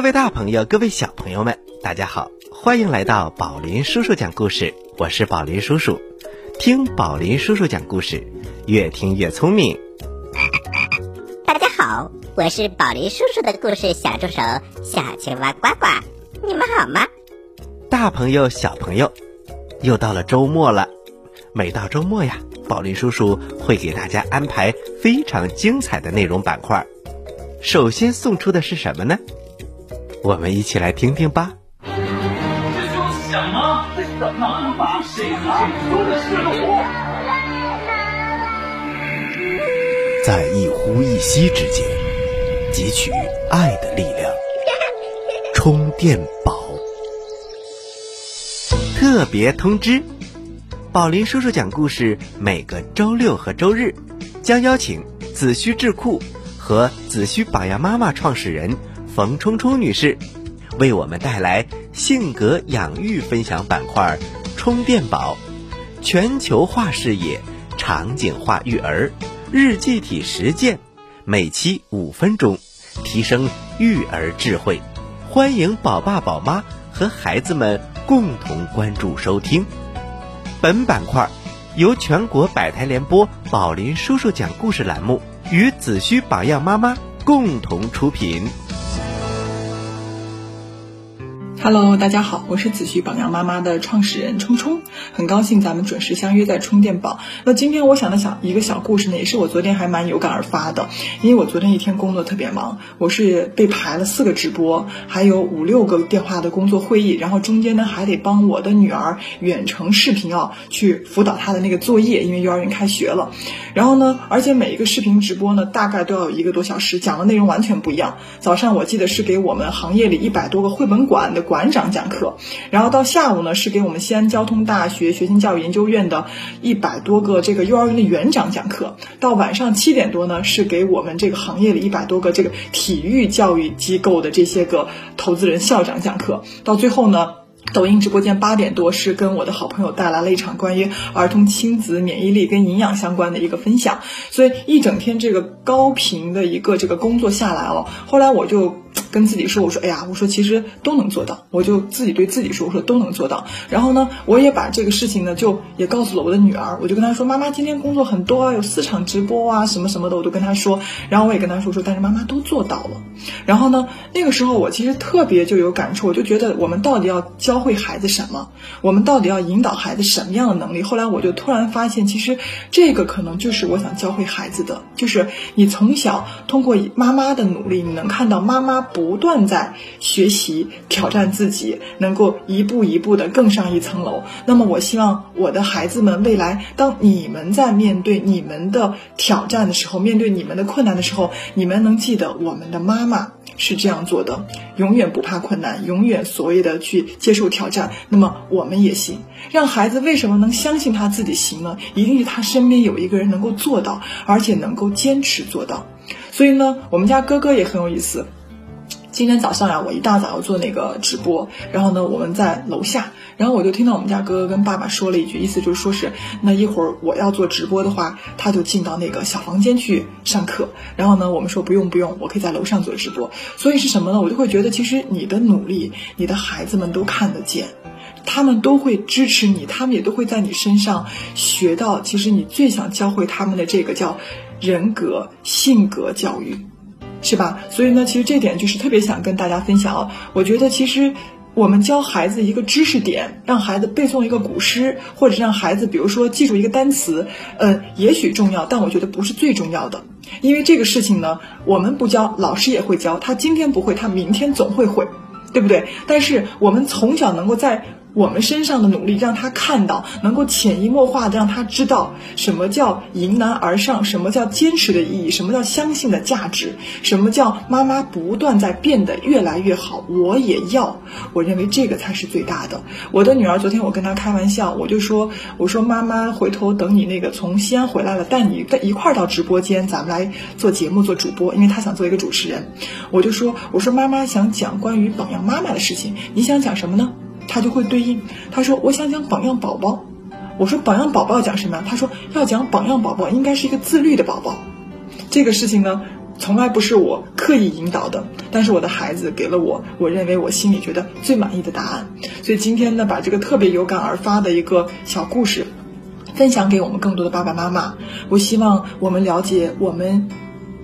各位大朋友，各位小朋友们，大家好，欢迎来到宝林叔叔讲故事。我是宝林叔叔，听宝林叔叔讲故事，越听越聪明。大家好，我是宝林叔叔的故事小助手小青蛙呱呱，你们好吗？大朋友、小朋友，又到了周末了。每到周末呀，宝林叔叔会给大家安排非常精彩的内容板块。首先送出的是什么呢？我们一起来听听吧。这就什么？能把谁藏住的是我？在一呼一吸之间，汲取爱的力量。充电宝。特别通知：宝林叔叔讲故事每个周六和周日，将邀请子虚智库和子虚榜样妈妈创始人。冯冲冲女士为我们带来性格养育分享板块“充电宝”，全球化视野，场景化育儿，日记体实践，每期五分钟，提升育儿智慧。欢迎宝爸宝妈和孩子们共同关注收听。本板块由全国百台联播宝林叔叔讲故事栏目与子虚榜样妈妈共同出品。Hello，大家好，我是子虚榜样妈妈的创始人冲冲，很高兴咱们准时相约在充电宝。那今天我想的小一个小故事呢，也是我昨天还蛮有感而发的，因为我昨天一天工作特别忙，我是被排了四个直播，还有五六个电话的工作会议，然后中间呢还得帮我的女儿远程视频啊去辅导她的那个作业，因为幼儿园开学了。然后呢，而且每一个视频直播呢，大概都要有一个多小时，讲的内容完全不一样。早上我记得是给我们行业里一百多个绘本馆的。馆长讲课，然后到下午呢是给我们西安交通大学学前教育研究院的一百多个这个幼儿园的园长讲课，到晚上七点多呢是给我们这个行业里一百多个这个体育教育机构的这些个投资人校长讲课，到最后呢。抖音直播间八点多是跟我的好朋友带来了一场关于儿童亲子免疫力跟营养相关的一个分享，所以一整天这个高频的一个这个工作下来哦，后来我就跟自己说，我说哎呀，我说其实都能做到，我就自己对自己说，我说都能做到。然后呢，我也把这个事情呢就也告诉了我的女儿，我就跟她说，妈妈今天工作很多啊，有四场直播啊，什么什么的，我都跟她说。然后我也跟她说说，但是妈妈都做到了。然后呢，那个时候我其实特别就有感触，我就觉得我们到底要教。会孩子什么？我们到底要引导孩子什么样的能力？后来我就突然发现，其实这个可能就是我想教会孩子的，就是你从小通过妈妈的努力，你能看到妈妈不断在学习、挑战自己，能够一步一步的更上一层楼。那么，我希望我的孩子们未来，当你们在面对你们的挑战的时候，面对你们的困难的时候，你们能记得我们的妈妈。是这样做的，永远不怕困难，永远所谓的去接受挑战。那么我们也行。让孩子为什么能相信他自己行呢？一定是他身边有一个人能够做到，而且能够坚持做到。所以呢，我们家哥哥也很有意思。今天早上呀，我一大早要做那个直播，然后呢，我们在楼下，然后我就听到我们家哥哥跟爸爸说了一句，意思就是说是那一会儿我要做直播的话，他就进到那个小房间去上课。然后呢，我们说不用不用，我可以在楼上做直播。所以是什么呢？我就会觉得，其实你的努力，你的孩子们都看得见，他们都会支持你，他们也都会在你身上学到，其实你最想教会他们的这个叫人格性格教育。是吧？所以呢，其实这点就是特别想跟大家分享哦。我觉得其实我们教孩子一个知识点，让孩子背诵一个古诗，或者让孩子比如说记住一个单词，呃，也许重要，但我觉得不是最重要的。因为这个事情呢，我们不教，老师也会教。他今天不会，他明天总会会，对不对？但是我们从小能够在。我们身上的努力，让他看到，能够潜移默化的让他知道什么叫迎难而上，什么叫坚持的意义，什么叫相信的价值，什么叫妈妈不断在变得越来越好，我也要。我认为这个才是最大的。我的女儿昨天我跟她开玩笑，我就说，我说妈妈回头等你那个从西安回来了，带你一块儿到直播间，咱们来做节目做主播，因为她想做一个主持人。我就说，我说妈妈想讲关于榜样妈妈的事情，你想讲什么呢？他就会对应，他说：“我想讲榜样宝宝。”我说：“榜样宝宝讲什么？”他说：“要讲榜样宝宝应该是一个自律的宝宝。”这个事情呢，从来不是我刻意引导的，但是我的孩子给了我我认为我心里觉得最满意的答案。所以今天呢，把这个特别有感而发的一个小故事，分享给我们更多的爸爸妈妈。我希望我们了解，我们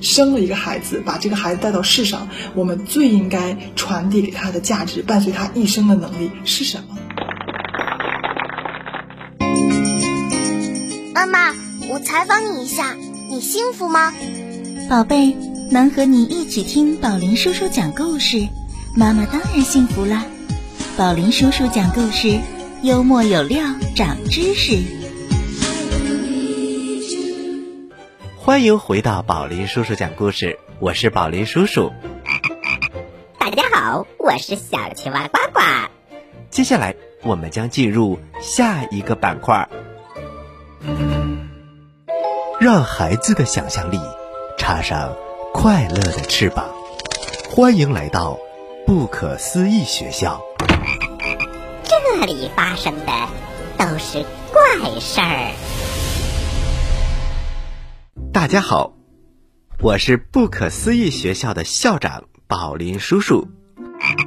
生了一个孩子，把这个孩子带到世上，我们最应该传递给他的价值，伴随他一生的能力是什么？妈妈，我采访你一下，你幸福吗？宝贝，能和你一起听宝林叔叔讲故事，妈妈当然幸福啦。宝林叔叔讲故事，幽默有料，长知识。欢迎回到宝林叔叔讲故事，我是宝林叔叔。大家好，我是小青蛙呱呱。接下来我们将进入下一个板块，让孩子的想象力插上快乐的翅膀。欢迎来到不可思议学校。这里发生的都是怪事儿。大家好，我是不可思议学校的校长宝林叔叔。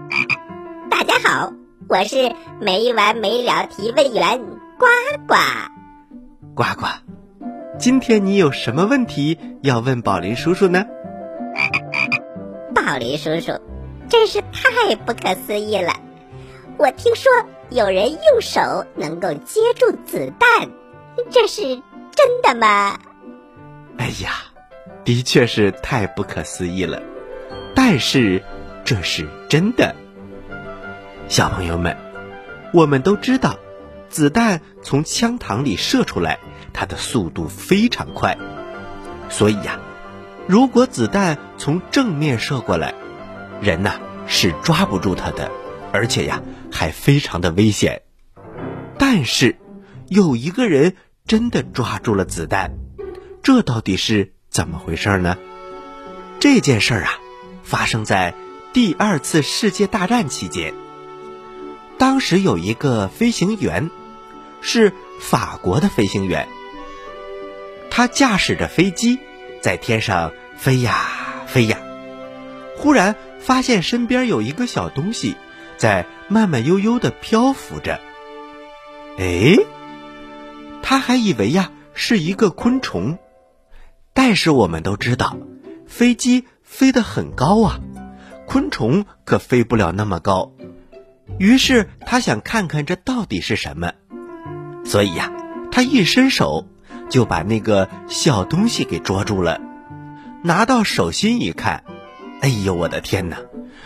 大家好，我是没完没了提问员呱呱。呱呱，今天你有什么问题要问宝林叔叔呢？宝林叔叔，真是太不可思议了！我听说有人用手能够接住子弹，这是真的吗？哎呀，的确是太不可思议了，但是这是真的。小朋友们，我们都知道，子弹从枪膛里射出来，它的速度非常快，所以呀，如果子弹从正面射过来，人呐是抓不住它的，而且呀还非常的危险。但是有一个人真的抓住了子弹。这到底是怎么回事呢？这件事儿啊，发生在第二次世界大战期间。当时有一个飞行员，是法国的飞行员，他驾驶着飞机在天上飞呀飞呀，忽然发现身边有一个小东西在慢慢悠悠的漂浮着。哎，他还以为呀是一个昆虫。但是我们都知道，飞机飞得很高啊，昆虫可飞不了那么高。于是他想看看这到底是什么，所以呀，他一伸手就把那个小东西给捉住了。拿到手心一看，哎呦我的天哪！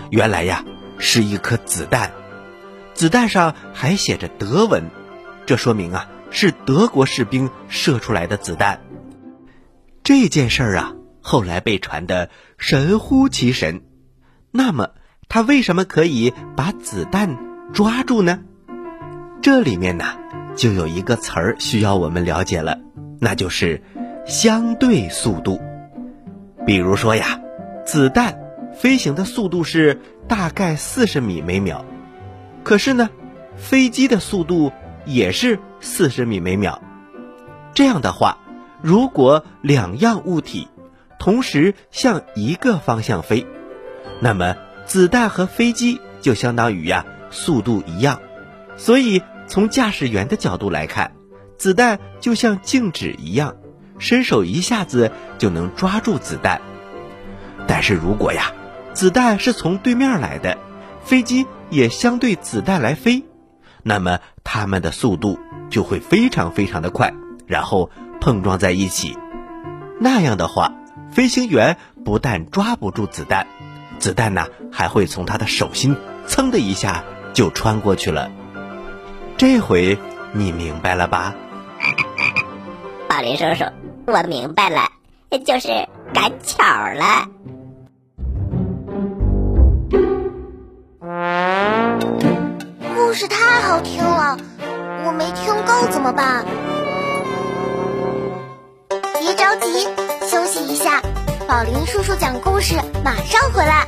原来呀是一颗子弹，子弹上还写着德文，这说明啊是德国士兵射出来的子弹。这件事儿啊，后来被传得神乎其神。那么，他为什么可以把子弹抓住呢？这里面呢，就有一个词儿需要我们了解了，那就是相对速度。比如说呀，子弹飞行的速度是大概四十米每秒，可是呢，飞机的速度也是四十米每秒。这样的话。如果两样物体同时向一个方向飞，那么子弹和飞机就相当于呀速度一样，所以从驾驶员的角度来看，子弹就像静止一样，伸手一下子就能抓住子弹。但是如果呀子弹是从对面来的，飞机也相对子弹来飞，那么它们的速度就会非常非常的快，然后。碰撞在一起，那样的话，飞行员不但抓不住子弹，子弹呢还会从他的手心噌的一下就穿过去了。这回你明白了吧？宝林叔叔，我明白了，就是赶巧了。故事太好听了，我没听够怎么办？别着急，休息一下。宝林叔叔讲故事，马上回来。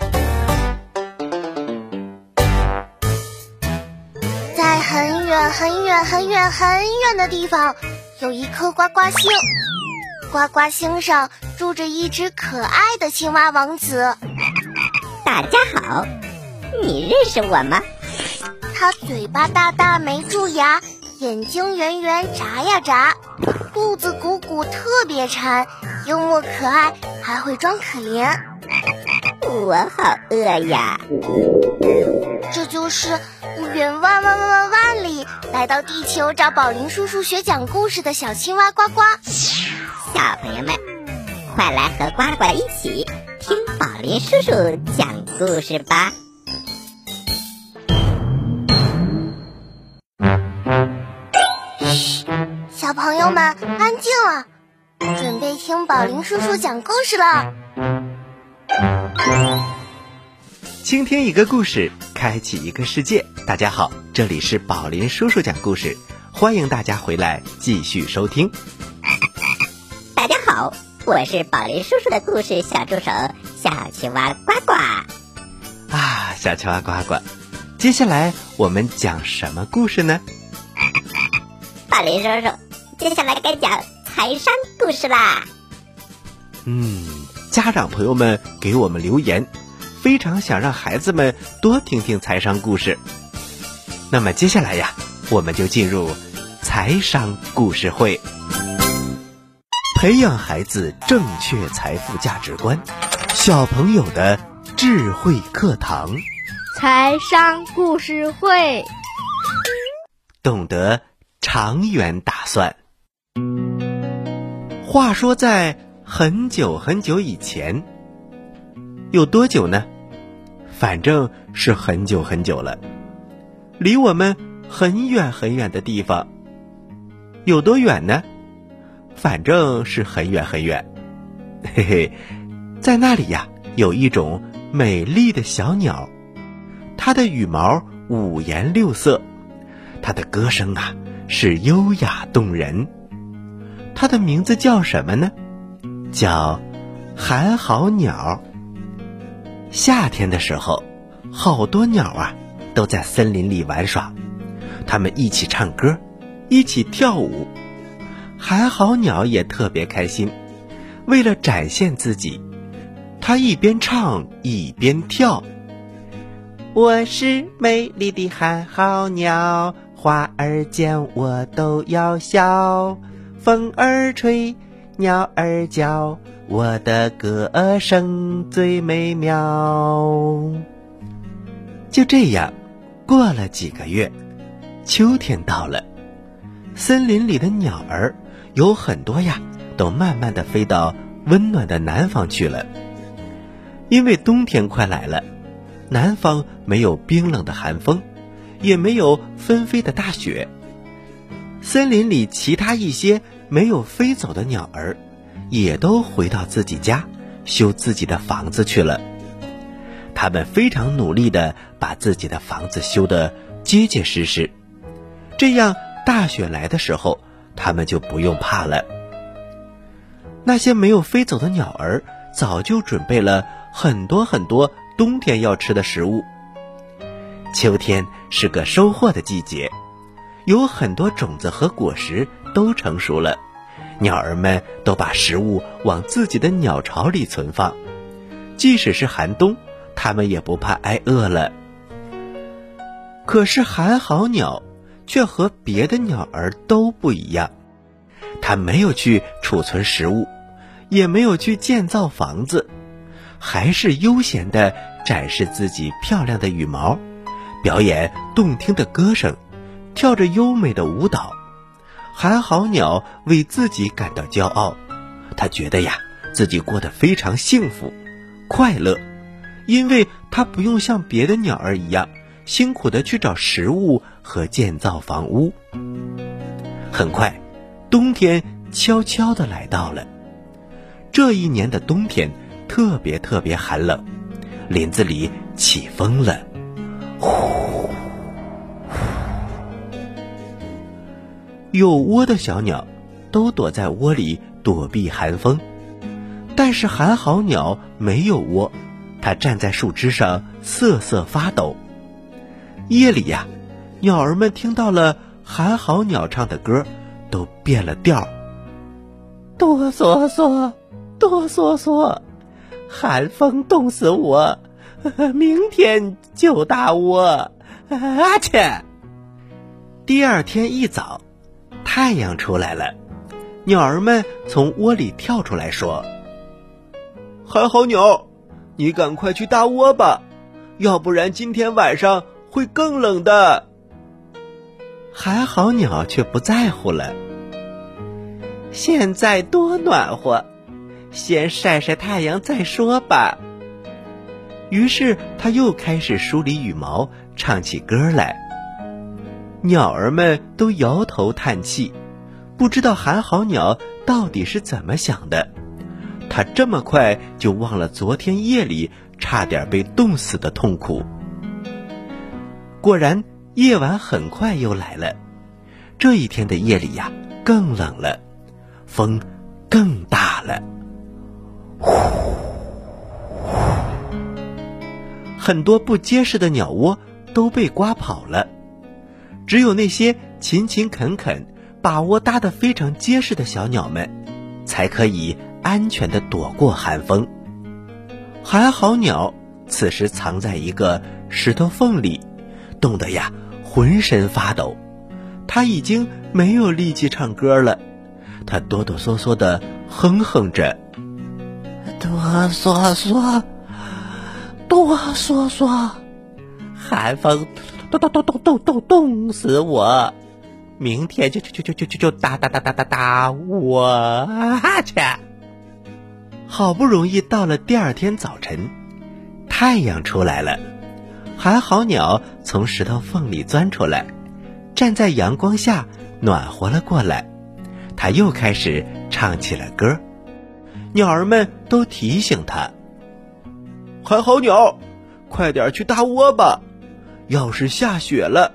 在很远很远很远很远的地方，有一颗呱呱星。呱呱星上住着一只可爱的青蛙王子。大家好，你认识我吗？它嘴巴大大没蛀牙，眼睛圆圆眨呀眨，肚子鼓鼓特别馋，幽默可爱，还会装可怜。我好饿呀！这就是远万万万万万里来到地球找宝林叔叔学讲故事的小青蛙呱呱。小朋友们，快来和呱呱一起听宝林叔叔讲故事吧！们安静了，准备听宝林叔叔讲故事了。倾听一个故事，开启一个世界。大家好，这里是宝林叔叔讲故事，欢迎大家回来继续收听。大家好，我是宝林叔叔的故事小助手小青蛙呱呱。啊，小青蛙呱呱，接下来我们讲什么故事呢？宝林叔叔，接下来该讲财商故事啦。嗯，家长朋友们给我们留言，非常想让孩子们多听听财商故事。那么接下来呀，我们就进入财商故事会，培养孩子正确财富价值观，小朋友的智慧课堂，财商故事会，懂得长远打算。话说在。很久很久以前，有多久呢？反正是很久很久了，离我们很远很远的地方。有多远呢？反正是很远很远。嘿嘿，在那里呀，有一种美丽的小鸟，它的羽毛五颜六色，它的歌声啊是优雅动人。它的名字叫什么呢？叫寒号鸟。夏天的时候，好多鸟啊都在森林里玩耍，它们一起唱歌，一起跳舞。寒号鸟也特别开心，为了展现自己，它一边唱一边跳。我是美丽的寒号鸟，花儿见我都要笑，风儿吹。鸟儿叫，我的歌声最美妙。就这样，过了几个月，秋天到了，森林里的鸟儿有很多呀，都慢慢的飞到温暖的南方去了。因为冬天快来了，南方没有冰冷的寒风，也没有纷飞的大雪。森林里其他一些。没有飞走的鸟儿，也都回到自己家修自己的房子去了。他们非常努力的把自己的房子修得结结实实，这样大雪来的时候，他们就不用怕了。那些没有飞走的鸟儿早就准备了很多很多冬天要吃的食物。秋天是个收获的季节，有很多种子和果实。都成熟了，鸟儿们都把食物往自己的鸟巢里存放，即使是寒冬，它们也不怕挨饿了。可是寒号鸟却和别的鸟儿都不一样，它没有去储存食物，也没有去建造房子，还是悠闲地展示自己漂亮的羽毛，表演动听的歌声，跳着优美的舞蹈。寒号鸟为自己感到骄傲，他觉得呀，自己过得非常幸福、快乐，因为他不用像别的鸟儿一样辛苦的去找食物和建造房屋。很快，冬天悄悄的来到了。这一年的冬天特别特别寒冷，林子里起风了，呼。有窝的小鸟，都躲在窝里躲避寒风，但是寒号鸟没有窝，它站在树枝上瑟瑟发抖。夜里呀，鸟儿们听到了寒号鸟唱的歌，都变了调哆嗦嗦，哆嗦嗦，寒风冻死我，明天就打窝。啊切！第二天一早，太阳出来了，鸟儿们从窝里跳出来说：“寒好鸟，你赶快去搭窝吧，要不然今天晚上会更冷的。”寒好鸟却不在乎了，现在多暖和，先晒晒太阳再说吧。于是他又开始梳理羽毛。唱起歌来，鸟儿们都摇头叹气，不知道寒号鸟到底是怎么想的。它这么快就忘了昨天夜里差点被冻死的痛苦。果然，夜晚很快又来了。这一天的夜里呀，更冷了，风更大了。呼，很多不结实的鸟窝。都被刮跑了，只有那些勤勤恳恳、把窝搭得非常结实的小鸟们，才可以安全的躲过寒风。寒好鸟此时藏在一个石头缝里，冻得呀浑身发抖。它已经没有力气唱歌了，它哆哆嗦嗦地哼哼着：“哆嗦嗦，哆嗦嗦。”寒风冻冻冻冻冻冻冻死我！明天就就就就就就就打打打打打打我去！好不容易到了第二天早晨，太阳出来了，寒好鸟从石头缝里钻出来，站在阳光下暖和了过来。它又开始唱起了歌，鸟儿们都提醒它：“寒好鸟，快点去搭窝吧！”要是下雪了，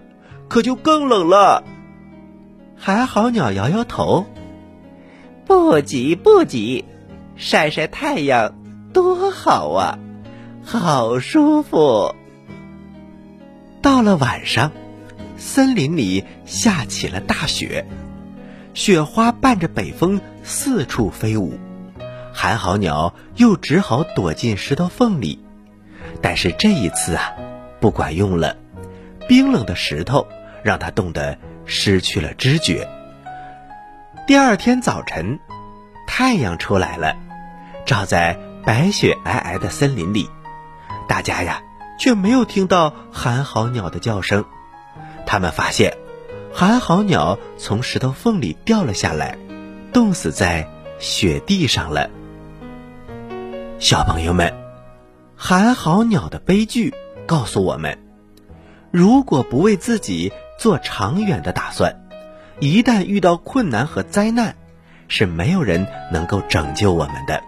可就更冷了。寒好鸟摇摇头，不急不急，晒晒太阳多好啊，好舒服。到了晚上，森林里下起了大雪，雪花伴着北风四处飞舞，寒号鸟又只好躲进石头缝里。但是这一次啊。不管用了，冰冷的石头让他冻得失去了知觉。第二天早晨，太阳出来了，照在白雪皑皑的森林里，大家呀却没有听到寒号鸟的叫声。他们发现，寒号鸟从石头缝里掉了下来，冻死在雪地上了。小朋友们，寒号鸟的悲剧。告诉我们，如果不为自己做长远的打算，一旦遇到困难和灾难，是没有人能够拯救我们的。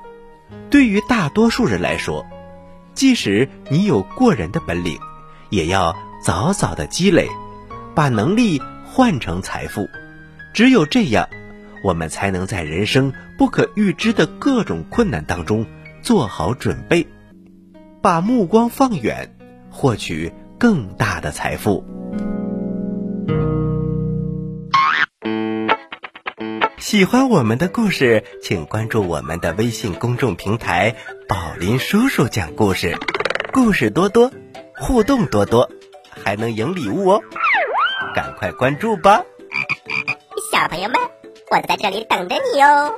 对于大多数人来说，即使你有过人的本领，也要早早的积累，把能力换成财富。只有这样，我们才能在人生不可预知的各种困难当中做好准备，把目光放远。获取更大的财富。喜欢我们的故事，请关注我们的微信公众平台“宝林叔叔讲故事”，故事多多，互动多多，还能赢礼物哦！赶快关注吧，小朋友们，我在这里等着你哦！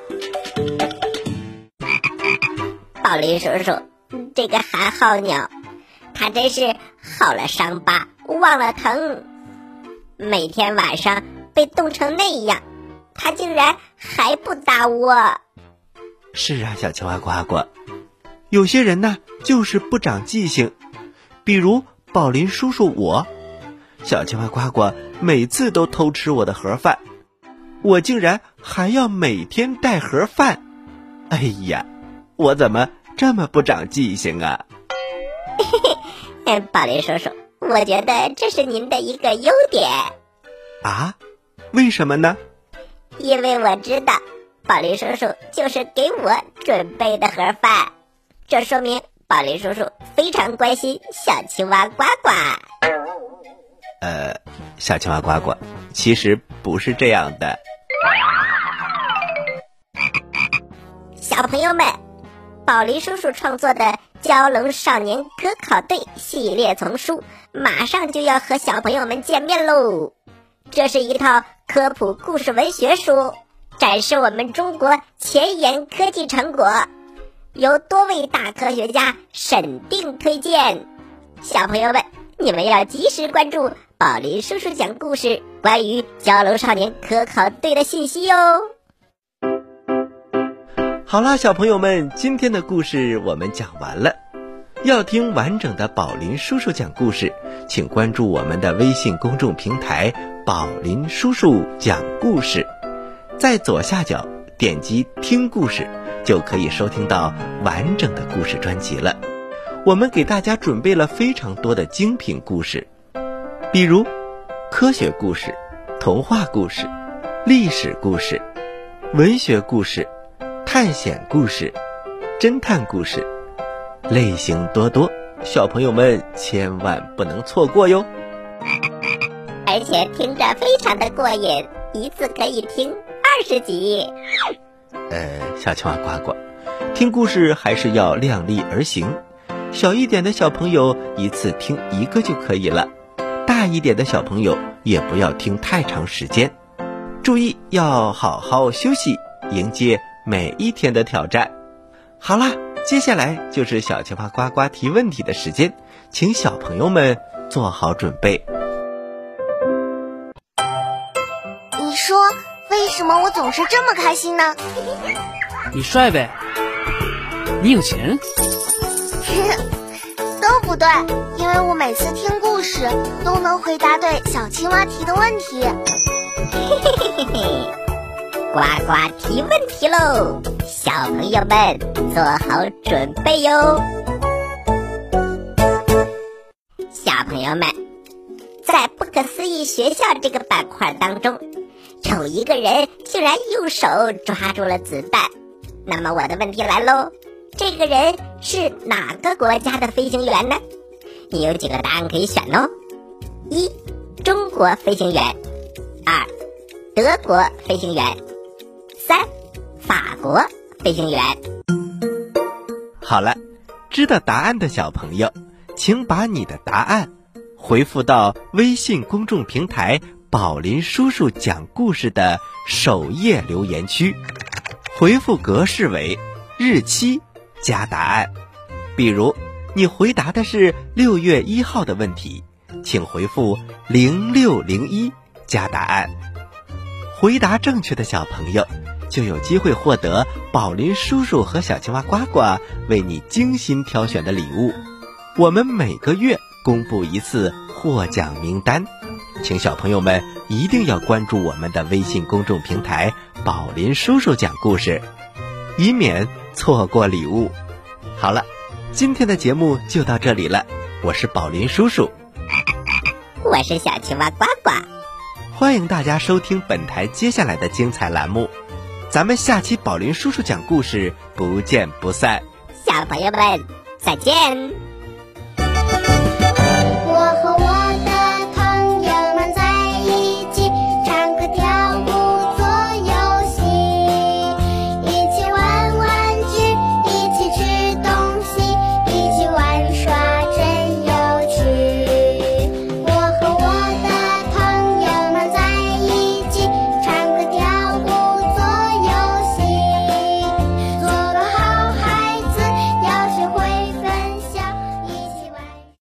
宝林叔叔，这个寒号鸟。他真是好了伤疤忘了疼，每天晚上被冻成那样，他竟然还不搭窝。是啊，小青蛙呱呱，有些人呢就是不长记性，比如宝林叔叔我，小青蛙呱呱每次都偷吃我的盒饭，我竟然还要每天带盒饭。哎呀，我怎么这么不长记性啊？宝林叔叔，我觉得这是您的一个优点。啊？为什么呢？因为我知道宝林叔叔就是给我准备的盒饭，这说明宝林叔叔非常关心小青蛙呱呱。呃，小青蛙呱呱，其实不是这样的。小朋友们，宝林叔叔创作的《蛟龙少年科考队》系列丛书马上就要和小朋友们见面喽！这是一套科普故事文学书，展示我们中国前沿科技成果，由多位大科学家审定推荐。小朋友们，你们要及时关注宝林叔叔讲故事关于蛟龙少年科考队的信息哟。好啦，小朋友们，今天的故事我们讲完了。要听完整的宝林叔叔讲故事，请关注我们的微信公众平台“宝林叔叔讲故事”。在左下角点击听故事，就可以收听到完整的故事专辑了。我们给大家准备了非常多的精品故事，比如科学故事、童话故事、历史故事、文学故事。探险故事、侦探故事，类型多多，小朋友们千万不能错过哟！而且听着非常的过瘾，一次可以听二十集。呃，小青蛙呱呱，听故事还是要量力而行。小一点的小朋友一次听一个就可以了，大一点的小朋友也不要听太长时间。注意要好好休息，迎接。每一天的挑战，好啦，接下来就是小青蛙呱呱提问题的时间，请小朋友们做好准备。你说为什么我总是这么开心呢？你帅呗，你有钱，都不对，因为我每次听故事都能回答对小青蛙提的问题。嘿嘿嘿嘿嘿。呱呱提问题喽，小朋友们做好准备哟。小朋友们，在不可思议学校这个板块当中，有一个人竟然用手抓住了子弹。那么我的问题来喽，这个人是哪个国家的飞行员呢？你有几个答案可以选哦：一、中国飞行员；二、德国飞行员。三，法国飞行员。好了，知道答案的小朋友，请把你的答案回复到微信公众平台“宝林叔叔讲故事”的首页留言区，回复格式为日期加答案。比如，你回答的是六月一号的问题，请回复零六零一加答案。回答正确的小朋友。就有机会获得宝林叔叔和小青蛙呱呱为你精心挑选的礼物。我们每个月公布一次获奖名单，请小朋友们一定要关注我们的微信公众平台“宝林叔叔讲故事”，以免错过礼物。好了，今天的节目就到这里了。我是宝林叔叔，我是小青蛙呱呱，欢迎大家收听本台接下来的精彩栏目。咱们下期宝林叔叔讲故事，不见不散。小朋友们，再见。